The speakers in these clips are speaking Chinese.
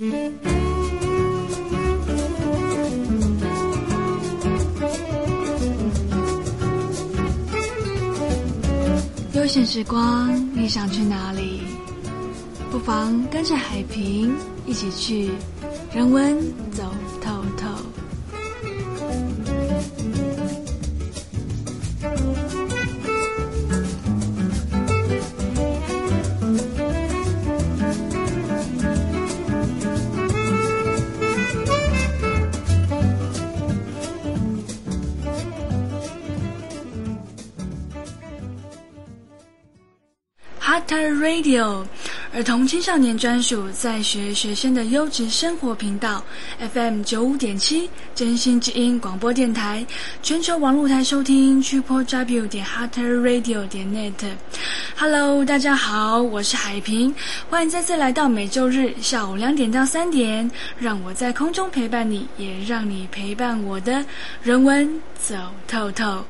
悠闲时光，你想去哪里？不妨跟着海平一起去人文走 Radio，儿童青少年专属在学学生的优质生活频道，FM 九五点七，真心之音广播电台，全球网络台收听，Triple W 点 Heart Radio 点 net。Hello，大家好，我是海平，欢迎再次来到每周日下午两点到三点，让我在空中陪伴你，也让你陪伴我的人文走透透。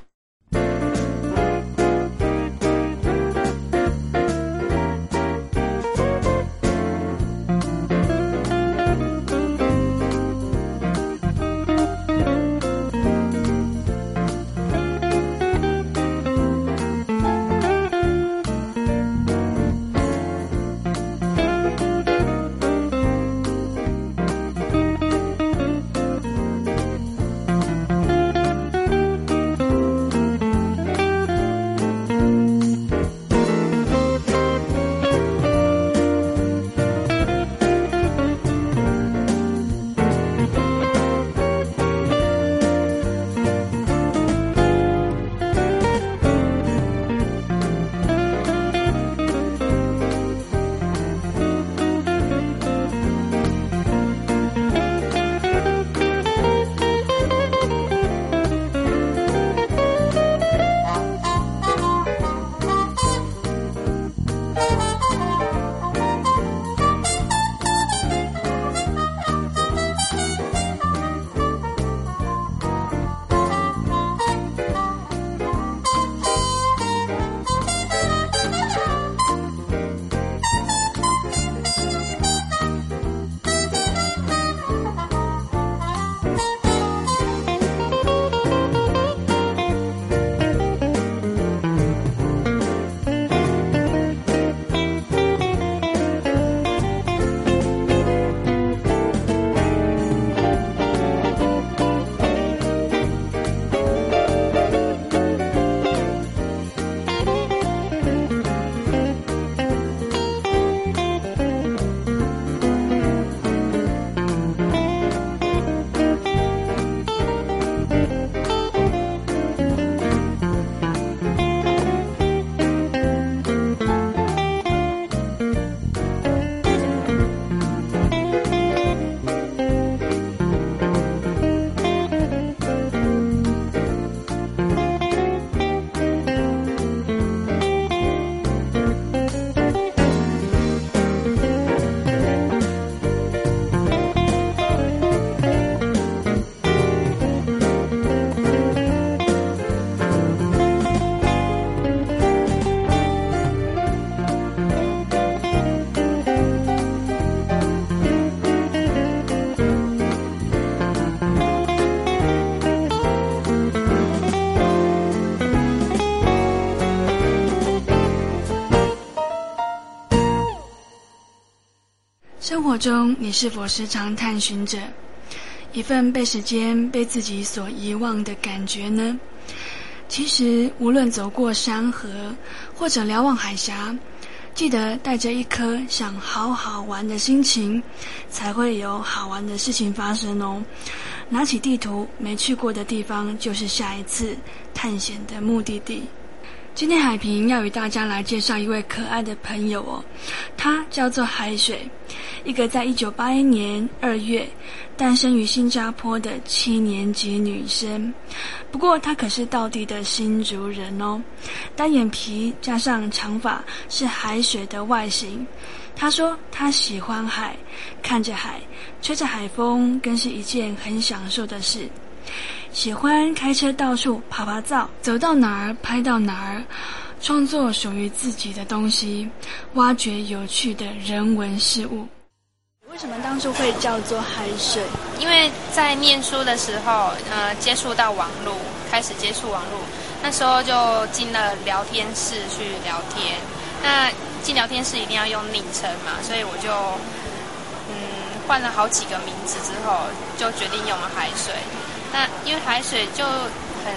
中，你是否时常探寻着一份被时间、被自己所遗忘的感觉呢？其实，无论走过山河，或者瞭望海峡，记得带着一颗想好好玩的心情，才会有好玩的事情发生哦。拿起地图，没去过的地方，就是下一次探险的目的地。今天海平要与大家来介绍一位可爱的朋友哦，她叫做海水，一个在一九八一年二月诞生于新加坡的七年级女生。不过她可是道地的新族人哦，单眼皮加上长发是海水的外形。她说她喜欢海，看着海，吹着海风，更是一件很享受的事。喜欢开车到处爬爬照，走到哪儿拍到哪儿，创作属于自己的东西，挖掘有趣的人文事物。为为什么当初会叫做海水？因为在念书的时候，呃，接触到网络，开始接触网络，那时候就进了聊天室去聊天。那进聊天室一定要用昵称嘛，所以我就嗯换了好几个名字之后，就决定用了海水。那因为海水就很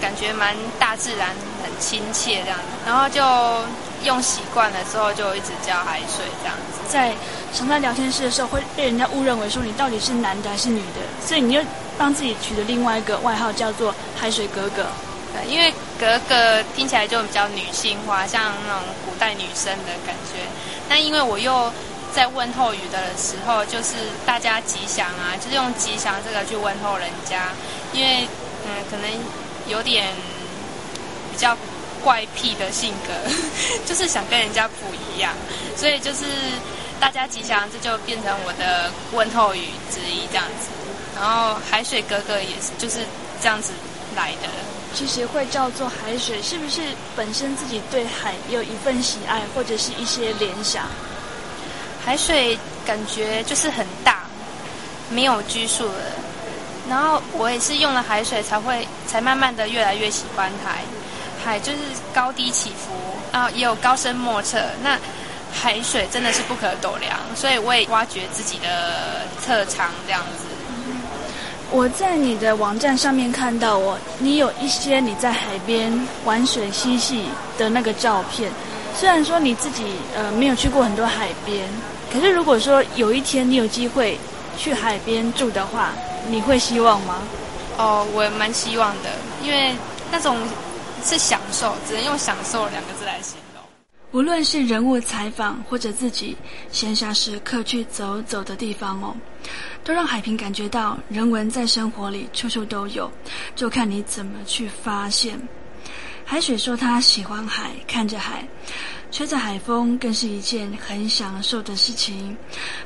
感觉蛮大自然、很亲切这样子，然后就用习惯了之后，就一直叫海水这样子。在常在聊天室的时候，会被人家误认为说你到底是男的还是女的，所以你就帮自己取了另外一个外号，叫做海水哥哥。对，因为格格听起来就比较女性化，像那种古代女生的感觉。但因为我又在问候语的时候，就是大家吉祥啊，就是用吉祥这个去问候人家。因为嗯，可能有点比较怪癖的性格，就是想跟人家不一样，所以就是大家吉祥，这就变成我的问候语之一这样子。然后海水哥哥也是就是这样子来的。其实会叫做海水，是不是本身自己对海有一份喜爱，或者是一些联想？海水感觉就是很大，没有拘束的。然后我也是用了海水，才会才慢慢的越来越喜欢海。海就是高低起伏，然后也有高深莫测。那海水真的是不可斗量，所以我也挖掘自己的特长这样子。我在你的网站上面看到，我你有一些你在海边玩水嬉戏的那个照片。虽然说你自己呃没有去过很多海边，可是如果说有一天你有机会去海边住的话，你会希望吗？哦，我蛮希望的，因为那种是享受，只能用“享受”两个字来形容。无论是人物采访，或者自己闲暇时刻去走走的地方哦。都让海平感觉到人文在生活里处处都有，就看你怎么去发现。海水说他喜欢海，看着海，吹着海风，更是一件很享受的事情。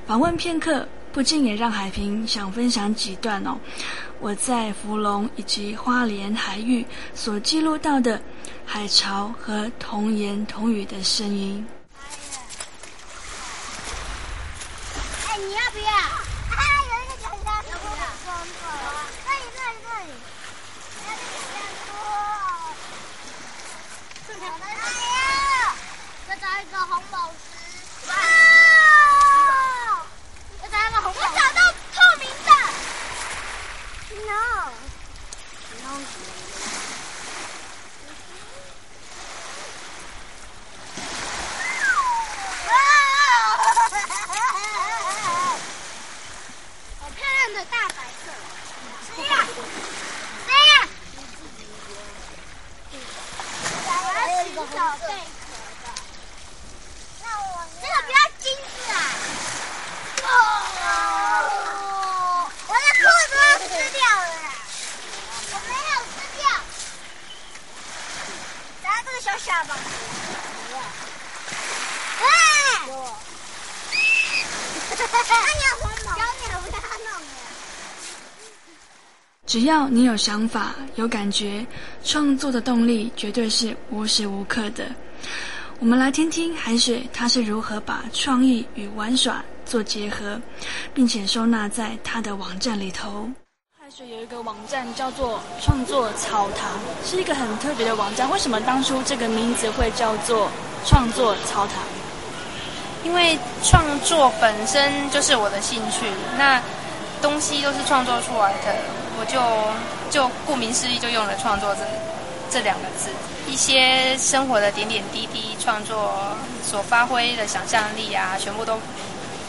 访问片刻，不禁也让海平想分享几段哦，我在福隆以及花莲海域所记录到的海潮和童言童语的声音。哎，你要不要？大白色，这样，这样。我要寻找贝壳的，那我这个不要金子啊！哦！我的兔子吃掉了，我没有吃掉。小虾吧？哎！只要你有想法、有感觉，创作的动力绝对是无时无刻的。我们来听听海雪，他是如何把创意与玩耍做结合，并且收纳在他的网站里头。海水有一个网站叫做“创作草堂”，是一个很特别的网站。为什么当初这个名字会叫做“创作草堂”？因为创作本身就是我的兴趣，那东西都是创作出来的。我就就顾名思义，就用了“创作”这这两个字，一些生活的点点滴滴，创作所发挥的想象力啊，全部都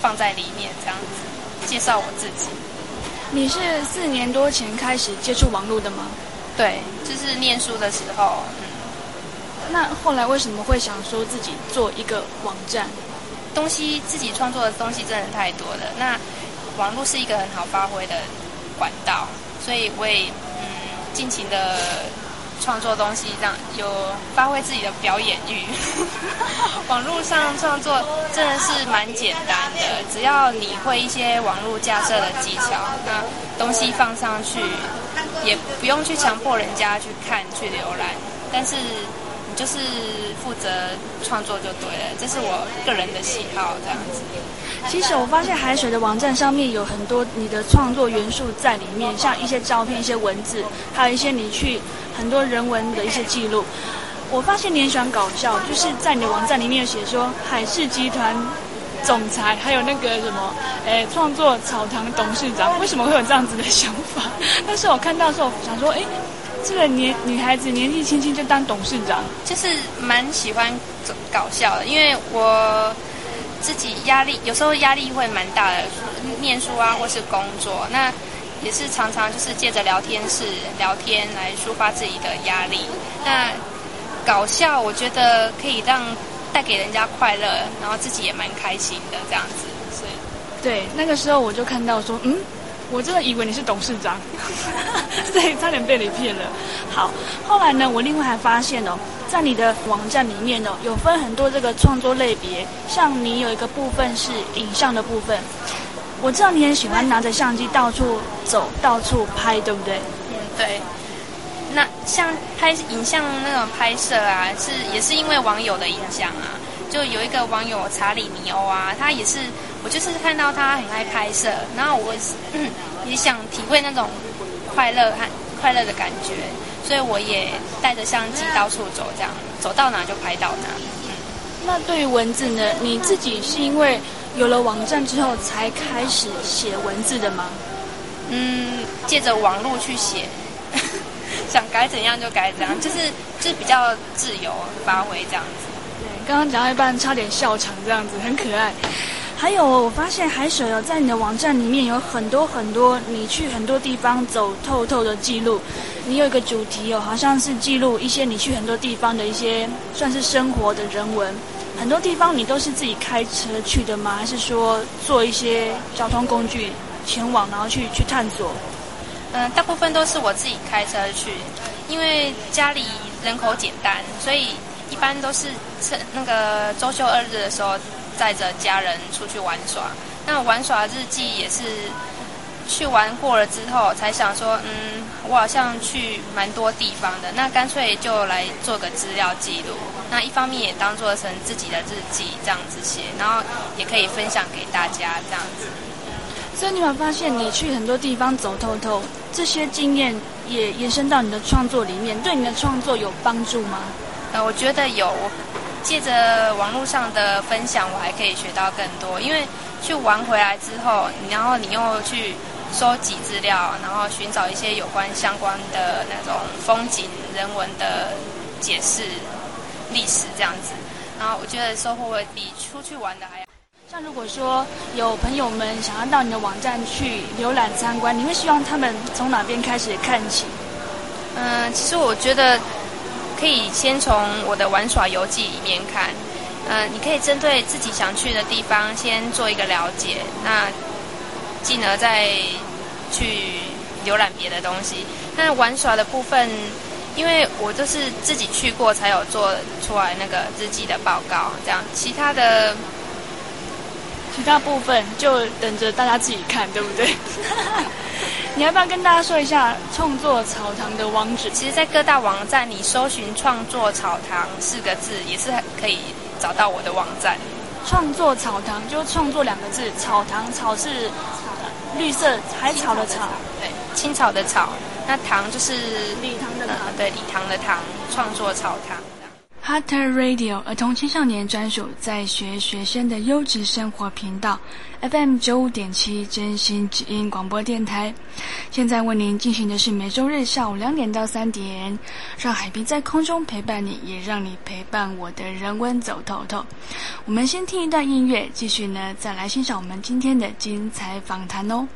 放在里面，这样子介绍我自己。你是四年多前开始接触网络的吗？对，就是念书的时候。嗯。那后来为什么会想说自己做一个网站？东西自己创作的东西真的太多了，那网络是一个很好发挥的管道。所以我也嗯尽情的创作东西，让有发挥自己的表演欲。网络上创作真的是蛮简单的，只要你会一些网络架设的技巧，那东西放上去也不用去强迫人家去看去浏览，但是就是负责创作就对了，这是我个人的喜好这样子。其实我发现海水的网站上面有很多你的创作元素在里面，像一些照片、一些文字，还有一些你去很多人文的一些记录。我发现你很喜欢搞笑，就是在你的网站里面有写说海事集团总裁，还有那个什么，诶，创作草堂董事长，为什么会有这样子的想法？但是我看到时候想说，诶，这个年女孩子年纪轻轻就当董事长，就是蛮喜欢搞笑的，因为我自己压力有时候压力会蛮大的，念书啊或是工作，那也是常常就是借着聊天室聊天来抒发自己的压力，那。搞笑，我觉得可以让带给人家快乐，然后自己也蛮开心的这样子。所以，对，那个时候我就看到说，嗯，我真的以为你是董事长，所以差点被你骗了。好，后来呢，我另外还发现哦，在你的网站里面哦，有分很多这个创作类别，像你有一个部分是影像的部分。我知道你很喜欢拿着相机到处走，到处拍，对不对？嗯，对。那像拍影像那种拍摄啊，是也是因为网友的影响啊。就有一个网友查理尼欧啊，他也是我就是看到他很爱拍摄，然后我也想体会那种快乐和快乐的感觉，所以我也带着相机到处走，这样走到哪就拍到哪。嗯，那对于文字呢？你自己是因为有了网站之后才开始写文字的吗？嗯，借着网络去写。想改怎样就改怎样，就是就是比较自由发挥这样子。刚刚讲到一半差点笑场，这样子很可爱。还有，我发现海水哦，在你的网站里面有很多很多你去很多地方走透透的记录。你有一个主题哦，好像是记录一些你去很多地方的一些算是生活的人文。很多地方你都是自己开车去的吗？还是说坐一些交通工具前往，然后去去探索？嗯，大部分都是我自己开车去，因为家里人口简单，所以一般都是趁那个周休二日的时候，载着家人出去玩耍。那玩耍日记也是去玩过了之后，才想说，嗯，我好像去蛮多地方的，那干脆就来做个资料记录。那一方面也当做成自己的日记这样子写，然后也可以分享给大家这样子。所以你有发现，你去很多地方走透透，这些经验也延伸到你的创作里面，对你的创作有帮助吗？呃，我觉得有。借着网络上的分享，我还可以学到更多。因为去玩回来之后，然后你又去收集资料，然后寻找一些有关相关的那种风景、人文的解释、历史这样子。然后我觉得收获会比出去玩的还要。像如果说有朋友们想要到你的网站去浏览参观，你会希望他们从哪边开始看起？嗯，其实我觉得可以先从我的玩耍游记里面看。呃，你可以针对自己想去的地方先做一个了解，那进而再去浏览别的东西。那玩耍的部分，因为我都是自己去过，才有做出来那个日记的报告。这样，其他的。其他部分就等着大家自己看，对不对？你要不要跟大家说一下“创作草堂”的网址？其实，在各大网站你搜寻“创作草堂”四个字，也是可以找到我的网站。创作草堂就“创作”两个字，草堂草是绿色海草的草，对，青草的草。那堂就是礼堂的堂，对，礼堂的堂。创作草堂。Hatter Radio 儿童青少年专属在学学生的优质生活频道，FM 九五点七真心之音广播电台。现在为您进行的是每周日下午两点到三点，让海滨在空中陪伴你，也让你陪伴我的人文走透透。我们先听一段音乐，继续呢再来欣赏我们今天的精彩访谈哦。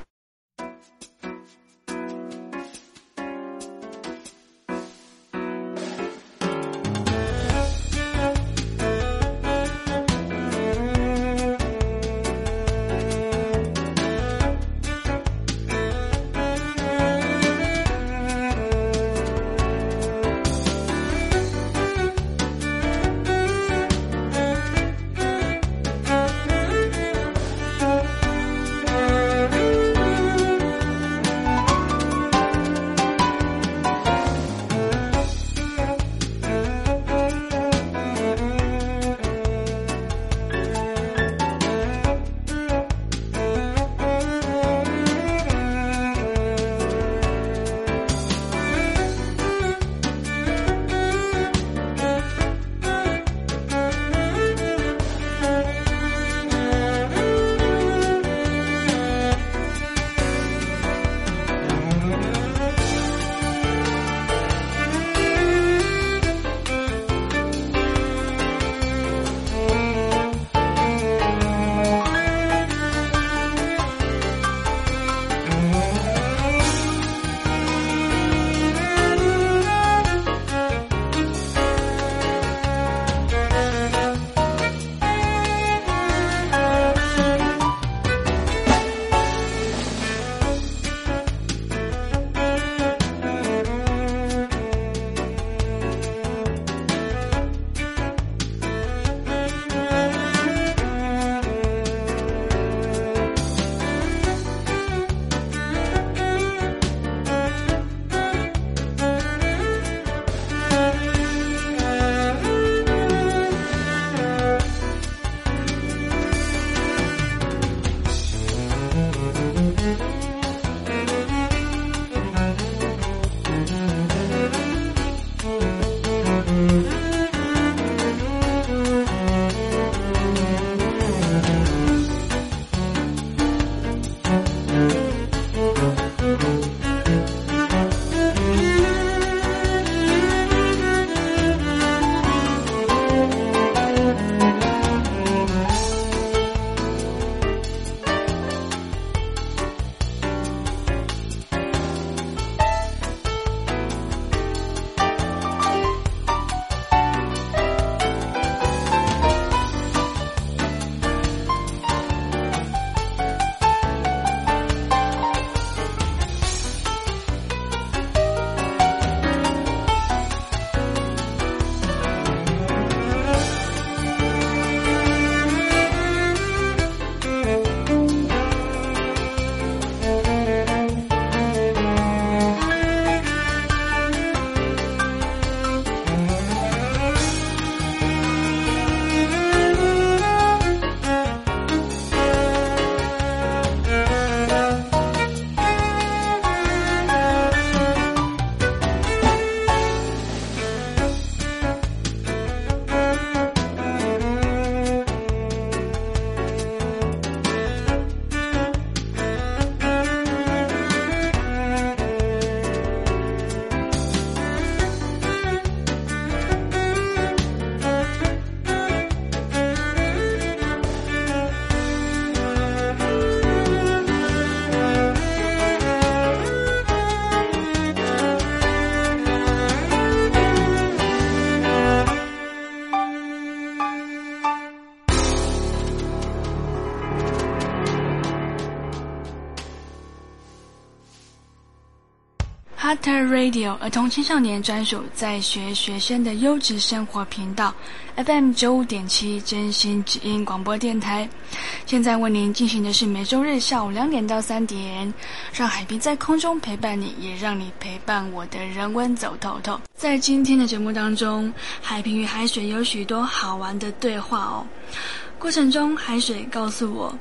Radio 儿童青少年专属在学学生的优质生活频道，FM 九五点七真心指音广播电台。现在为您进行的是每周日下午两点到三点，让海平在空中陪伴你，也让你陪伴我的人文走透透。在今天的节目当中，海平与海水有许多好玩的对话哦。过程中，海水告诉我，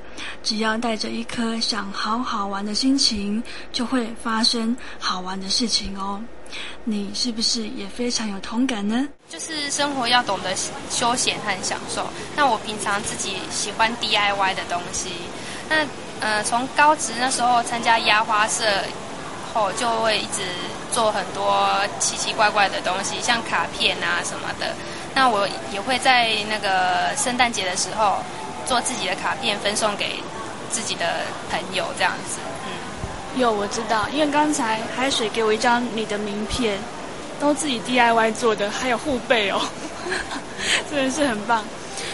只要带着一颗想好好玩的心情，就会发生好玩的事情哦。你是不是也非常有同感呢？就是生活要懂得休闲和享受。那我平常自己喜欢 DIY 的东西。那呃，从高职那时候参加压花社后，就会一直做很多奇奇怪怪的东西，像卡片啊什么的。那我也会在那个圣诞节的时候做自己的卡片，分送给自己的朋友，这样子。嗯，有我知道，因为刚才海水给我一张你的名片，都自己 DIY 做的，还有护背哦，真的是很棒。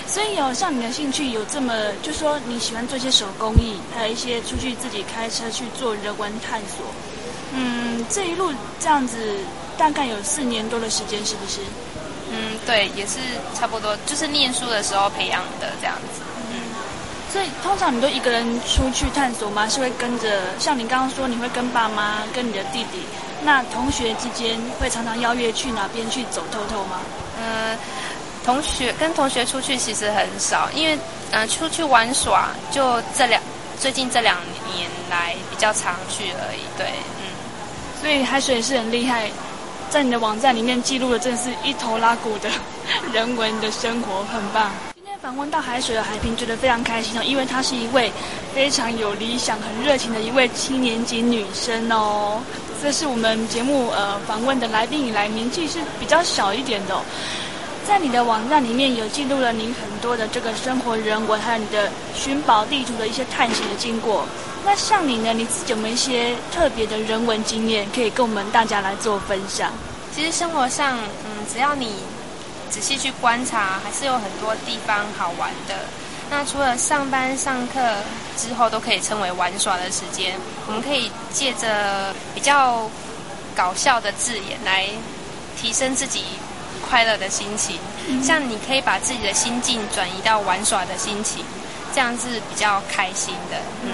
所以有像你的兴趣有这么，就说你喜欢做一些手工艺，还有一些出去自己开车去做人文探索。嗯，这一路这样子大概有四年多的时间，是不是？嗯，对，也是差不多，就是念书的时候培养的这样子。嗯，所以通常你都一个人出去探索吗？是会跟着？像你刚刚说，你会跟爸妈、跟你的弟弟，那同学之间会常常邀约去哪边去走透透吗？嗯，同学跟同学出去其实很少，因为嗯，出去玩耍就这两最近这两年来比较常去而已。对，嗯，所以海水也是很厉害。在你的网站里面记录的，真是一头拉骨的人文的生活，很棒。今天访问到海水的海平，觉得非常开心哦，因为她是一位非常有理想、很热情的一位七年级女生哦。这是我们节目呃访问的来宾以来年纪是比较小一点的。在你的网站里面有记录了您很多的这个生活人文，还有你的寻宝地图的一些探险的经过。那像你呢？你自己有没有一些特别的人文经验，可以跟我们大家来做分享？其实生活上，嗯，只要你仔细去观察，还是有很多地方好玩的。那除了上班上课之后都可以称为玩耍的时间，我们可以借着比较搞笑的字眼来提升自己快乐的心情。像你可以把自己的心境转移到玩耍的心情，这样是比较开心的。嗯。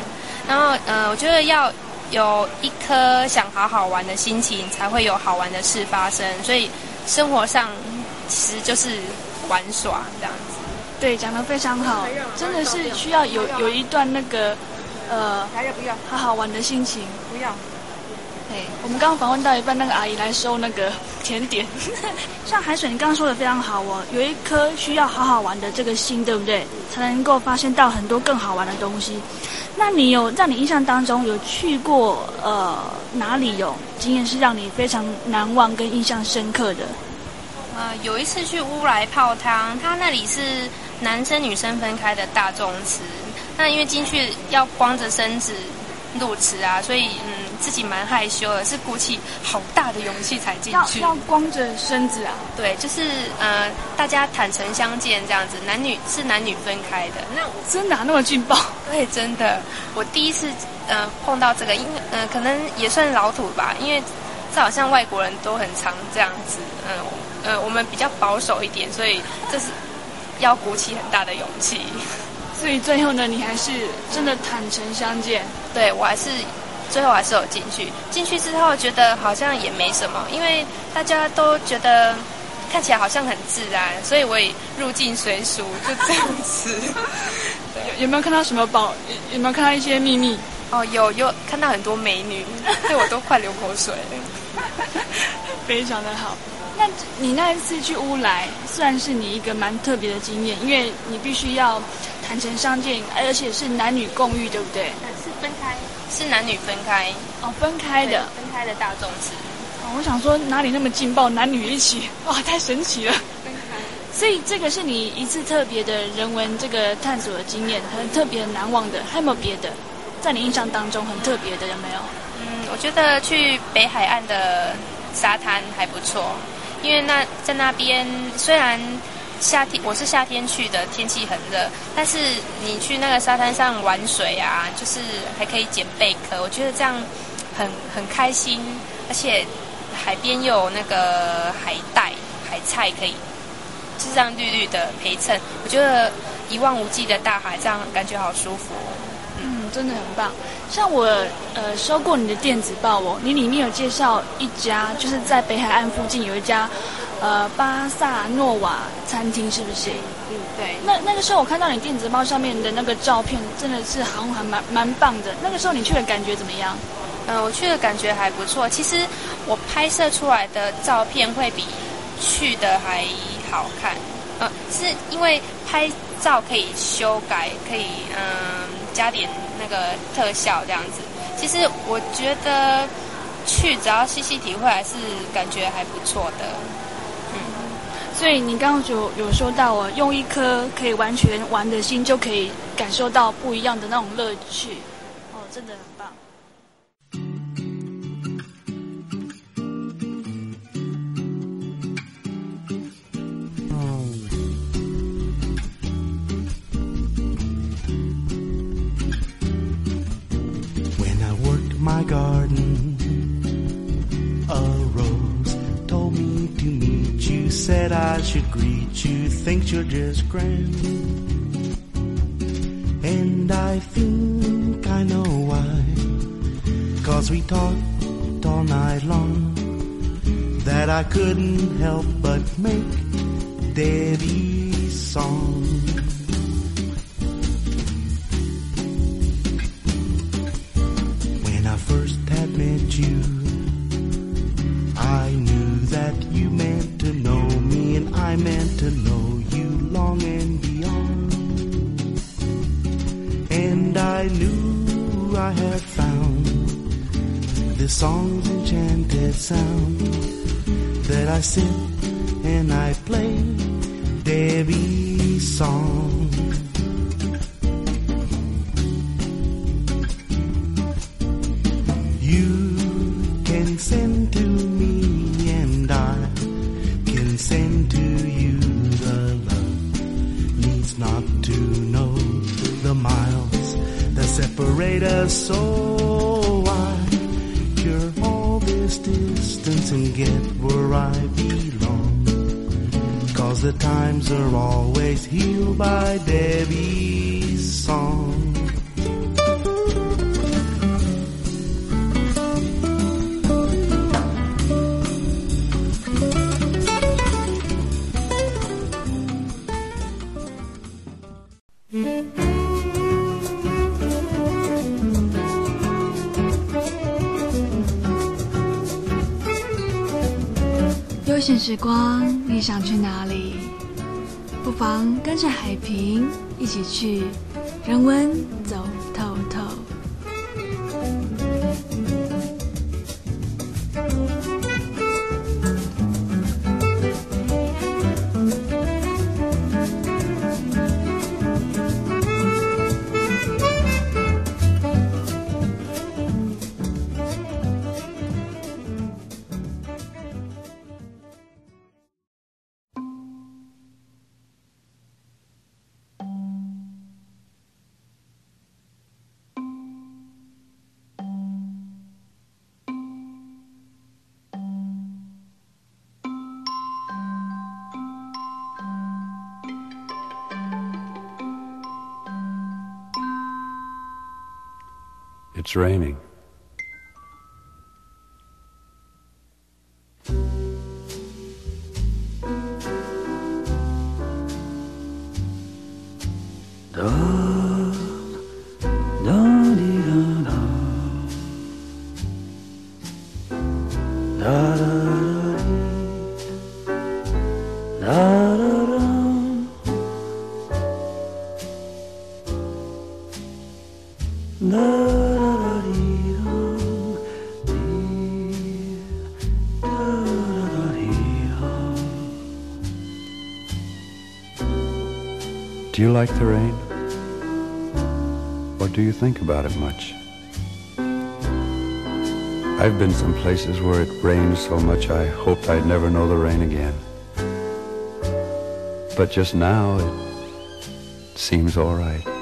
然后，呃，我觉得要有一颗想好好玩的心情，才会有好玩的事发生。所以，生活上其实就是玩耍这样子。对，讲得非常好，真的是需要有有一段那个，呃，还要不要？好好玩的心情。不要。我们刚刚访问到一半，那个阿姨来收那个甜点。像海水，你刚刚说的非常好哦，有一颗需要好好玩的这个心，对不对？才能够发现到很多更好玩的东西。那你有在你印象当中有去过呃哪里有经验是让你非常难忘跟印象深刻的？呃，有一次去乌来泡汤，它那里是男生女生分开的大众池，那因为进去要光着身子入池啊，所以嗯。自己蛮害羞的，是鼓起好大的勇气才进去。要要光着身子啊？对，就是呃，大家坦诚相见这样子，男女是男女分开的。那真的那么劲爆？对，真的。我第一次呃碰到这个，因为呃可能也算老土吧，因为这好像外国人都很常这样子。嗯呃，我们比较保守一点，所以这是要鼓起很大的勇气。所以最后呢，你还是真的坦诚相见？对我还是。最后还是有进去，进去之后觉得好像也没什么，因为大家都觉得看起来好像很自然，所以我也入境随俗，就这样子。有有没有看到什么宝？有没有看到一些秘密？哦，有有看到很多美女，对我都快流口水了。非常的好。那你那一次去乌来，算是你一个蛮特别的经验，因为你必须要坦诚相见，而且是男女共浴，对不对？是男女分开哦，分开的，分开的大众池。哦，我想说哪里那么劲爆，男女一起，哇，太神奇了。分开。所以这个是你一次特别的人文这个探索的经验，很特别难忘的，还有没有别的？在你印象当中很特别的有没有？嗯，我觉得去北海岸的沙滩还不错，因为那在那边虽然。夏天我是夏天去的，天气很热，但是你去那个沙滩上玩水啊，就是还可以捡贝壳，我觉得这样很很开心，而且海边又有那个海带、海菜可以，就这样绿绿的陪衬。我觉得一望无际的大海，这样感觉好舒服。嗯，真的很棒。像我呃收过你的电子报哦，你里面有介绍一家，就是在北海岸附近有一家呃巴萨诺瓦餐厅，是不是？嗯，对。那那个时候我看到你电子报上面的那个照片，真的是好像还蛮蛮棒的。那个时候你去的感觉怎么样？嗯，我去的感觉还不错。其实我拍摄出来的照片会比去的还好看。呃，是因为拍照可以修改，可以嗯加点那个特效这样子。其实我觉得去只要细细体会，还是感觉还不错的。所以你刚刚就有说到哦，用一颗可以完全玩的心，就可以感受到不一样的那种乐趣。哦，真的 said I should greet you, thinks you're just grand. And I think I know why, cause we talked all night long, that I couldn't help but make Debbie's song. Sound that I sit and I play Debbie's song. You can send to me and I can send to you the love needs not to know the miles that separate us so and get where I belong. Cause the times are always healed by Debbie's song 光，你想去哪里？不妨跟着海平一起去人文 It's raining. Like the rain? Or do you think about it much? I've been some places where it rained so much I hoped I'd never know the rain again. But just now it seems all right.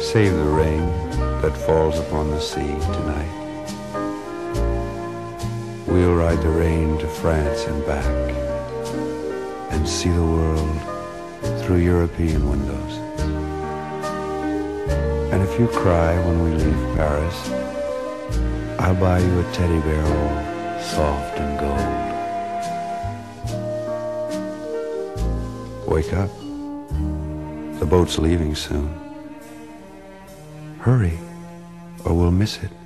Save the rain that falls upon the sea tonight. We'll ride the rain to France and back and see the world through European windows. And if you cry when we leave Paris, I'll buy you a teddy bear all soft and gold. Wake up. The boat's leaving soon. Hurry, or we'll miss it.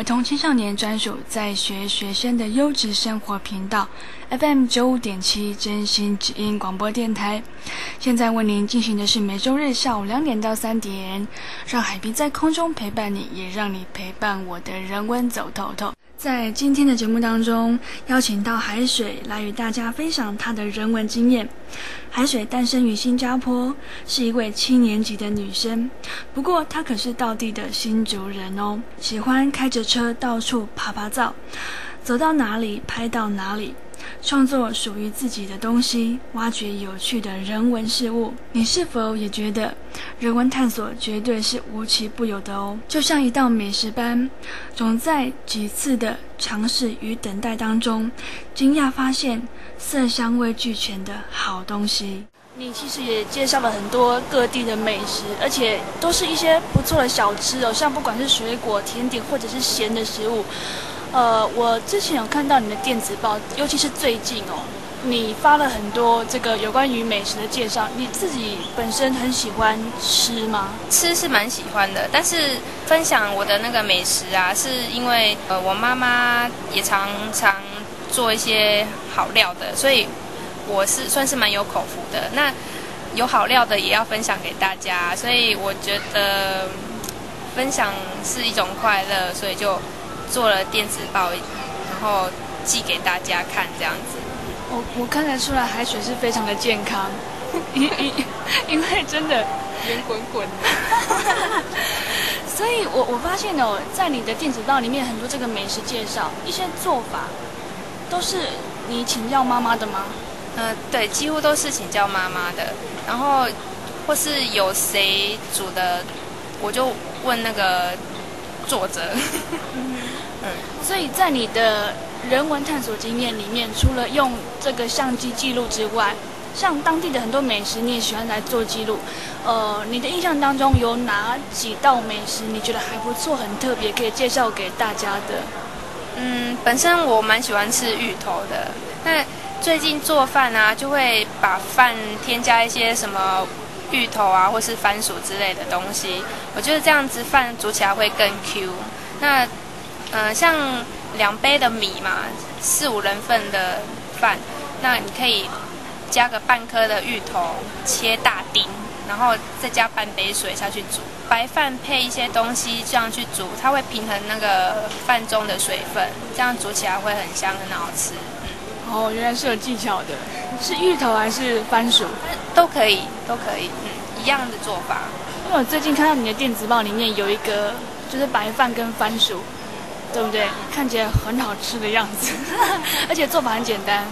儿童青少年专属在学学生的优质生活频道，FM 九五点七真心之音广播电台。现在为您进行的是每周日下午两点到三点，让海平在空中陪伴你，也让你陪伴我的人文走透透。在今天的节目当中，邀请到海水来与大家分享他的人文经验。海水诞生于新加坡，是一位七年级的女生。不过她可是道地的新竹人哦，喜欢开着车到处爬爬照，走到哪里拍到哪里。创作属于自己的东西，挖掘有趣的人文事物。你是否也觉得人文探索绝对是无奇不有的哦？就像一道美食般，总在几次的尝试与等待当中，惊讶发现色香味俱全的好东西。你其实也介绍了很多各地的美食，而且都是一些不错的小吃哦，像不管是水果、甜点或者是咸的食物。呃，我之前有看到你的电子报，尤其是最近哦，你发了很多这个有关于美食的介绍。你自己本身很喜欢吃吗？吃是蛮喜欢的，但是分享我的那个美食啊，是因为呃，我妈妈也常常做一些好料的，所以我是算是蛮有口福的。那有好料的也要分享给大家，所以我觉得分享是一种快乐，所以就。做了电子报，然后寄给大家看，这样子。我我看得出来，海水是非常的健康，因因因为真的圆滚滚。所以我我发现哦，在你的电子报里面，很多这个美食介绍，一些做法，都是你请教妈妈的吗？嗯，对，几乎都是请教妈妈的。然后或是有谁煮的，我就问那个作者。嗯，所以在你的人文探索经验里面，除了用这个相机记录之外，像当地的很多美食，你也喜欢来做记录。呃，你的印象当中有哪几道美食你觉得还不错、很特别，可以介绍给大家的？嗯，本身我蛮喜欢吃芋头的。那最近做饭啊，就会把饭添加一些什么芋头啊，或是番薯之类的东西。我觉得这样子饭煮起来会更 Q。那嗯，像两杯的米嘛，四五人份的饭，那你可以加个半颗的芋头，切大丁，然后再加半杯水下去煮，白饭配一些东西这样去煮，它会平衡那个饭中的水分，这样煮起来会很香很好吃。哦，原来是有技巧的，是芋头还是番薯？都可以，都可以，嗯，一样的做法。因为我最近看到你的电子报里面有一个，就是白饭跟番薯。对不对？看起来很好吃的样子，而且做法很简单。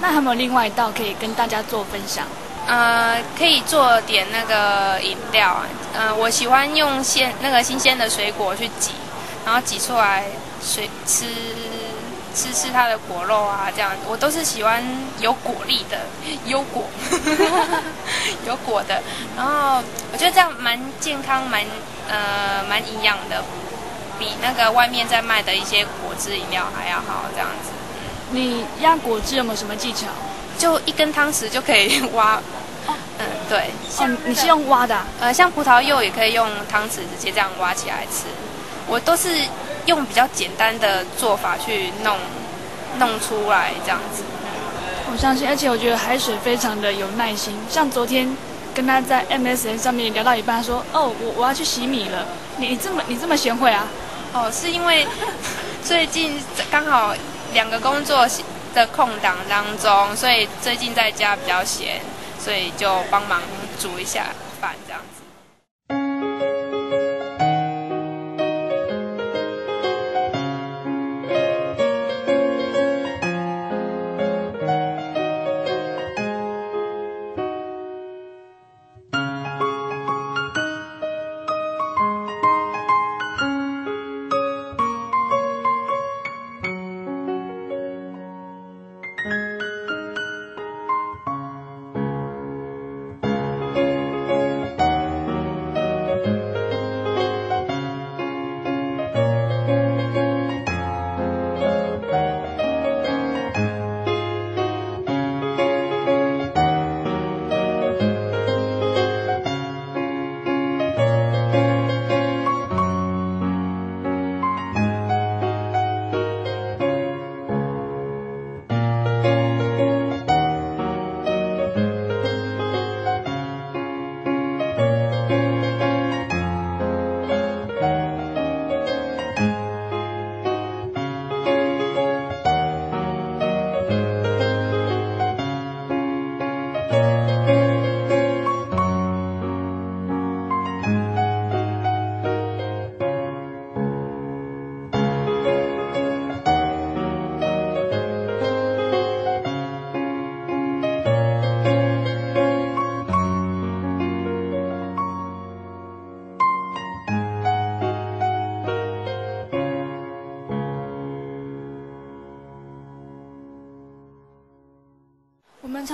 那还有没有另外一道可以跟大家做分享？呃，可以做点那个饮料啊。呃，我喜欢用鲜那个新鲜的水果去挤，然后挤出来水吃吃吃它的果肉啊，这样我都是喜欢有果粒的 优果，有果的。然后我觉得这样蛮健康，蛮呃蛮营养的。比那个外面在卖的一些果汁饮料还要好，这样子。你压果汁有没有什么技巧？就一根汤匙就可以挖。嗯，对。像你是用挖的？呃，像葡萄柚也可以用汤匙直接这样挖起来吃。我都是用比较简单的做法去弄弄出来这样子。我相信，而且我觉得海水非常的有耐心。像昨天跟他在 MSN 上面聊到一半，说：“哦，我我要去洗米了。”你这么你这么贤惠啊？哦，是因为最近刚好两个工作的空档当中，所以最近在家比较闲，所以就帮忙煮一下。饭这样子。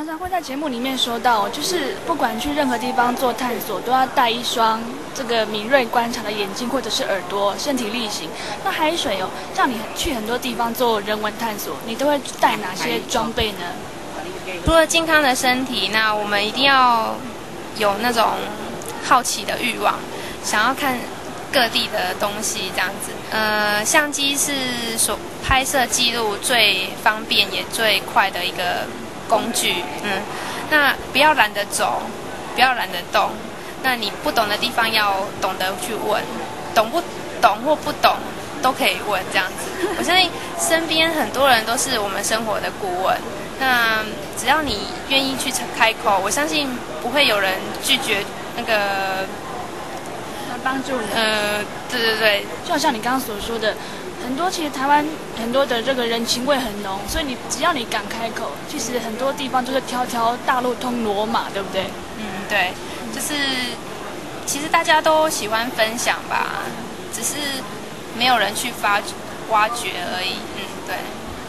常常会在节目里面说到，就是不管去任何地方做探索，都要带一双这个敏锐观察的眼睛或者是耳朵，身体力行。那海水哦，像你去很多地方做人文探索，你都会带哪些装备呢？除了健康的身体，那我们一定要有那种好奇的欲望，想要看各地的东西这样子。呃，相机是所拍摄记录最方便也最快的一个工具。嗯，那不要懒得走，不要懒得动。那你不懂的地方要懂得去问，懂不懂或不懂都可以问这样子。我相信身边很多人都是我们生活的顾问。那只要你愿意去开口，我相信不会有人拒绝那个来帮助你。呃，对对对，就好像你刚刚所说的，很多其实台湾很多的这个人情味很浓，所以你只要你敢开口，其实很多地方就是条条大路通罗马，对不对？嗯，对，就是其实大家都喜欢分享吧，只是没有人去发挖掘而已。嗯，对。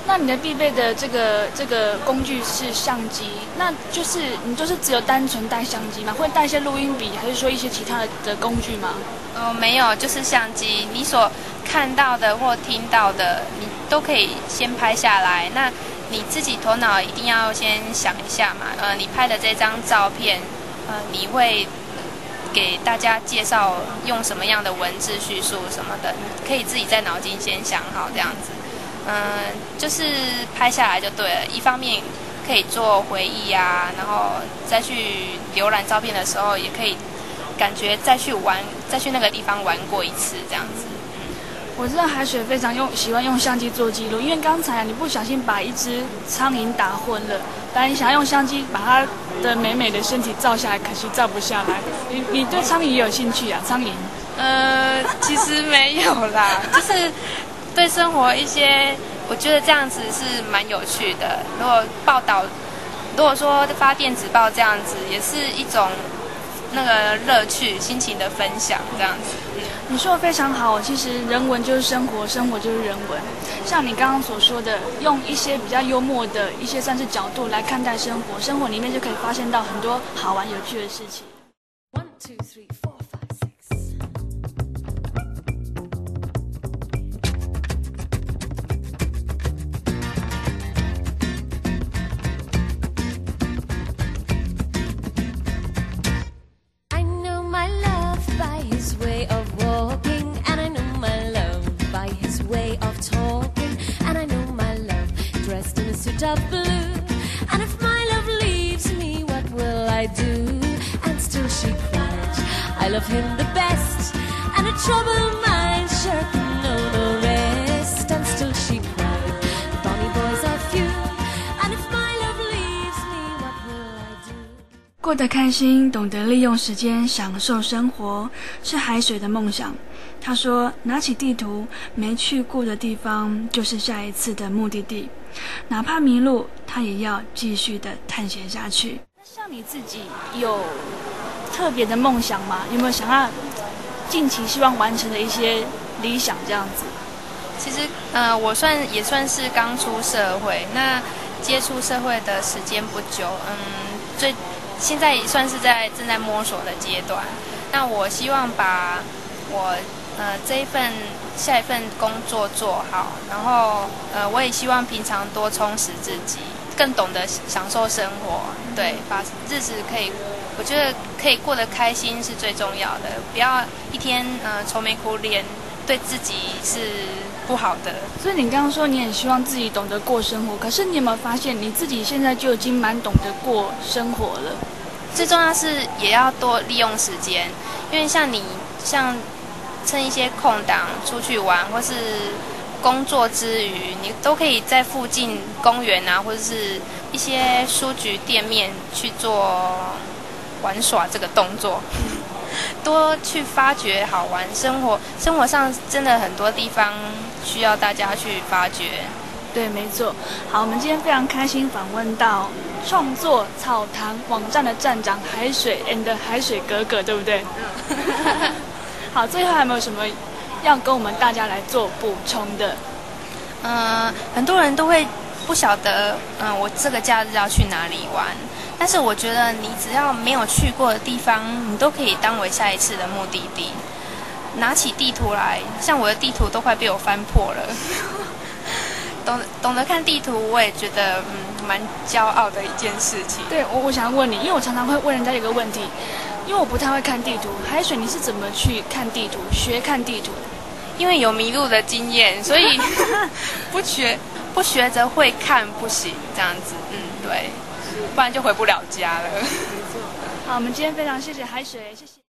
那你的必备的这个这个工具是相机，那就是你就是只有单纯带相机吗？会带一些录音笔，还是说一些其他的的工具吗？哦，没有，就是相机。你所看到的或听到的，你都可以先拍下来。那你自己头脑一定要先想一下嘛。呃，你拍的这张照片，呃，你会给大家介绍用什么样的文字叙述什么的，可以自己在脑筋先想好这样子。嗯，就是拍下来就对了。一方面可以做回忆啊，然后再去浏览照片的时候，也可以感觉再去玩，再去那个地方玩过一次这样子。我知道海水非常用喜欢用相机做记录，因为刚才你不小心把一只苍蝇打昏了，本来你想要用相机把它的美美的身体照下来，可惜照不下来。你你对苍蝇也有兴趣啊？苍蝇？呃，其实没有啦，就是对生活一些，我觉得这样子是蛮有趣的。如果报道，如果说发电子报这样子，也是一种那个乐趣、心情的分享这样子。你说的非常好，其实人文就是生活，生活就是人文。像你刚刚所说的，用一些比较幽默的一些算是角度来看待生活，生活里面就可以发现到很多好玩有趣的事情。One two three out of blue. And if my love leaves me, what will I do? And still she cried, I love him the best, and a troubled mind sure can know no rest. And still she cried, bonny boys are few, and if my love leaves me, what will I do? 过得开心，懂得利用时间，享受生活，是海水的梦想。他说：“拿起地图，没去过的地方就是下一次的目的地，哪怕迷路，他也要继续的探险下去。”像你自己有特别的梦想吗？有没有想要近期希望完成的一些理想这样子？其实，呃，我算也算是刚出社会，那接触社会的时间不久，嗯，最现在也算是在正在摸索的阶段。那我希望把我呃这一份下一份工作做好，然后呃我也希望平常多充实自己，更懂得享受生活，对，把日子可以，我觉得可以过得开心是最重要的，不要一天呃愁眉苦脸，对自己是不好的。所以你刚刚说你很希望自己懂得过生活，可是你有没有发现你自己现在就已经蛮懂得过生活了？最重要是也要多利用时间，因为像你像趁一些空档出去玩，或是工作之余，你都可以在附近公园啊，或者是一些书局店面去做玩耍这个动作，多去发掘好玩生活。生活上真的很多地方需要大家去发掘。对，没错。好，我们今天非常开心访问到创作草堂网站的站长海水 and 海水哥哥，对不对？嗯。好，最后还有没有什么要跟我们大家来做补充的？嗯，很多人都会不晓得，嗯，我这个假日要去哪里玩。但是我觉得，你只要没有去过的地方，你都可以当为下一次的目的地。拿起地图来，像我的地图都快被我翻破了。懂懂得看地图，我也觉得嗯蛮骄傲的一件事情。对，我我想问你，因为我常常会问人家一个问题，因为我不太会看地图。海水，你是怎么去看地图、学看地图？因为有迷路的经验，所以 不学不学着会看不行，这样子，嗯，对，不然就回不了家了。没错。好，我们今天非常谢谢海水，谢谢。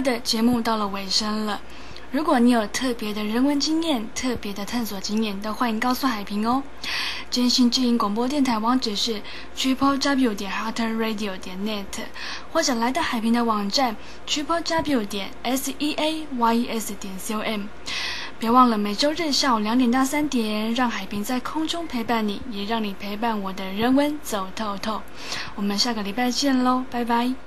的节目到了尾声了，如果你有特别的人文经验、特别的探索经验，都欢迎告诉海平哦。真心之音广播电台网址是 triple w 点 hearter radio 点 net，或者来到海平的网站 triple w 点 s e a y s 点 c o m。别忘了每周日下午两点到三点，让海平在空中陪伴你，也让你陪伴我的人文走透透。我们下个礼拜见喽，拜拜。